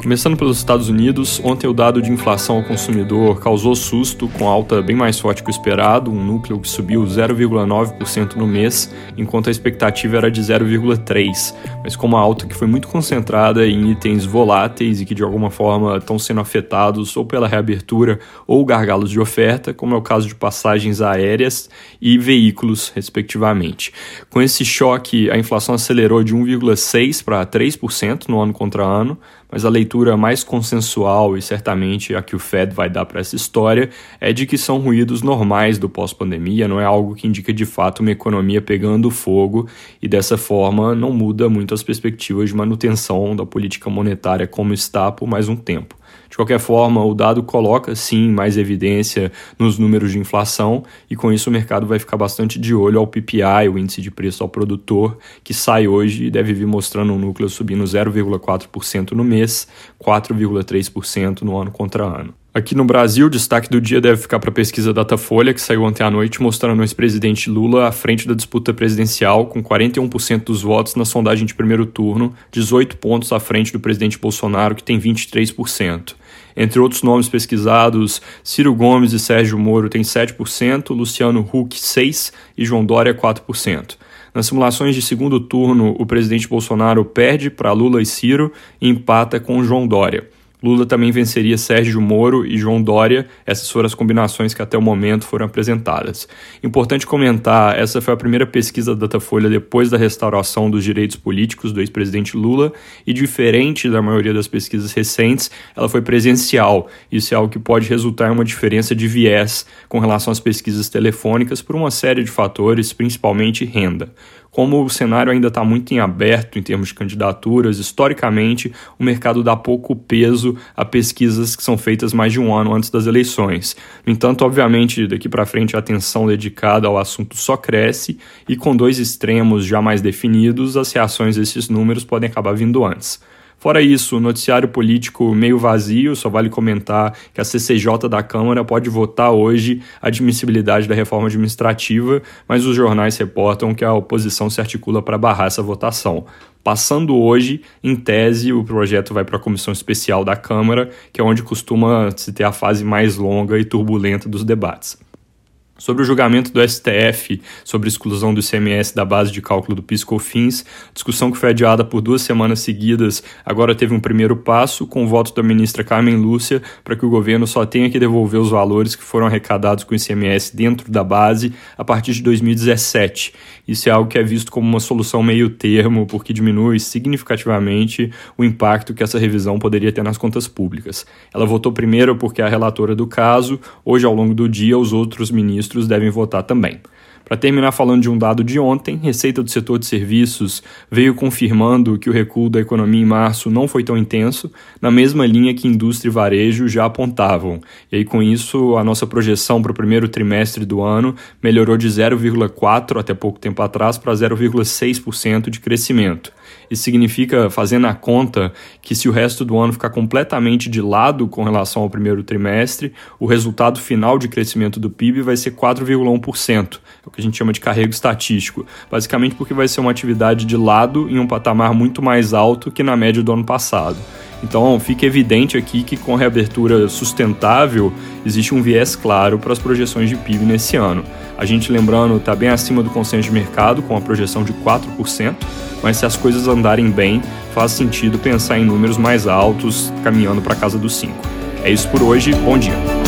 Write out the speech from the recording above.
Começando pelos Estados Unidos, ontem o dado de inflação ao consumidor causou susto, com alta bem mais forte que o esperado, um núcleo que subiu 0,9% no mês, enquanto a expectativa era de 0,3%, mas com uma alta que foi muito concentrada em itens voláteis e que de alguma forma estão sendo afetados ou pela reabertura ou gargalos de oferta, como é o caso de passagens aéreas e veículos, respectivamente. Com esse choque, a inflação acelerou de 1,6% para 3% no ano contra ano, mas a leitura mais consensual e certamente a que o Fed vai dar para essa história é de que são ruídos normais do pós-pandemia, não é algo que indica de fato uma economia pegando fogo e dessa forma não muda muito as perspectivas de manutenção da política monetária como está por mais um tempo. De qualquer forma, o dado coloca sim mais evidência nos números de inflação e com isso o mercado vai ficar bastante de olho ao PPI, o índice de preço ao produtor, que sai hoje e deve vir mostrando um núcleo subindo 0,4% no mês, 4,3% no ano contra ano. Aqui no Brasil, o destaque do dia deve ficar para a pesquisa Datafolha, que saiu ontem à noite, mostrando o ex-presidente Lula à frente da disputa presidencial, com 41% dos votos na sondagem de primeiro turno, 18 pontos à frente do presidente Bolsonaro, que tem 23%. Entre outros nomes pesquisados, Ciro Gomes e Sérgio Moro têm 7%, Luciano Huck 6% e João Dória 4%. Nas simulações de segundo turno, o presidente Bolsonaro perde para Lula e Ciro e empata com João Dória. Lula também venceria Sérgio Moro e João Dória. Essas foram as combinações que até o momento foram apresentadas. Importante comentar, essa foi a primeira pesquisa da Datafolha depois da restauração dos direitos políticos do ex-presidente Lula e diferente da maioria das pesquisas recentes, ela foi presencial. Isso é algo que pode resultar em uma diferença de viés com relação às pesquisas telefônicas por uma série de fatores, principalmente renda. Como o cenário ainda está muito em aberto em termos de candidaturas, historicamente o mercado dá pouco peso a pesquisas que são feitas mais de um ano antes das eleições. No entanto, obviamente, daqui para frente a atenção dedicada ao assunto só cresce e com dois extremos já mais definidos, as reações a esses números podem acabar vindo antes. Fora isso, o noticiário político meio vazio, só vale comentar que a CCJ da Câmara pode votar hoje a admissibilidade da reforma administrativa, mas os jornais reportam que a oposição se articula para barrar essa votação. Passando hoje, em tese, o projeto vai para a comissão especial da Câmara, que é onde costuma se ter a fase mais longa e turbulenta dos debates. Sobre o julgamento do STF sobre exclusão do ICMS da base de cálculo do PIS/COFINS, discussão que foi adiada por duas semanas seguidas, agora teve um primeiro passo com o voto da ministra Carmen Lúcia para que o governo só tenha que devolver os valores que foram arrecadados com o ICMS dentro da base a partir de 2017. Isso é algo que é visto como uma solução meio termo, porque diminui significativamente o impacto que essa revisão poderia ter nas contas públicas. Ela votou primeiro porque é a relatora do caso, hoje ao longo do dia os outros ministros ministros devem votar também. Para terminar falando de um dado de ontem, receita do setor de serviços veio confirmando que o recuo da economia em março não foi tão intenso, na mesma linha que indústria e varejo já apontavam. E aí com isso, a nossa projeção para o primeiro trimestre do ano melhorou de 0,4 até pouco tempo atrás para 0,6% de crescimento. Isso significa, fazendo a conta, que se o resto do ano ficar completamente de lado com relação ao primeiro trimestre, o resultado final de crescimento do PIB vai ser 4,1%. É o que a gente chama de carrego estatístico. Basicamente porque vai ser uma atividade de lado em um patamar muito mais alto que na média do ano passado. Então, fica evidente aqui que com a reabertura sustentável existe um viés claro para as projeções de PIB nesse ano. A gente, lembrando, está bem acima do consenso de mercado, com a projeção de 4%, mas se as coisas andarem bem, faz sentido pensar em números mais altos, caminhando para casa dos 5%. É isso por hoje, bom dia!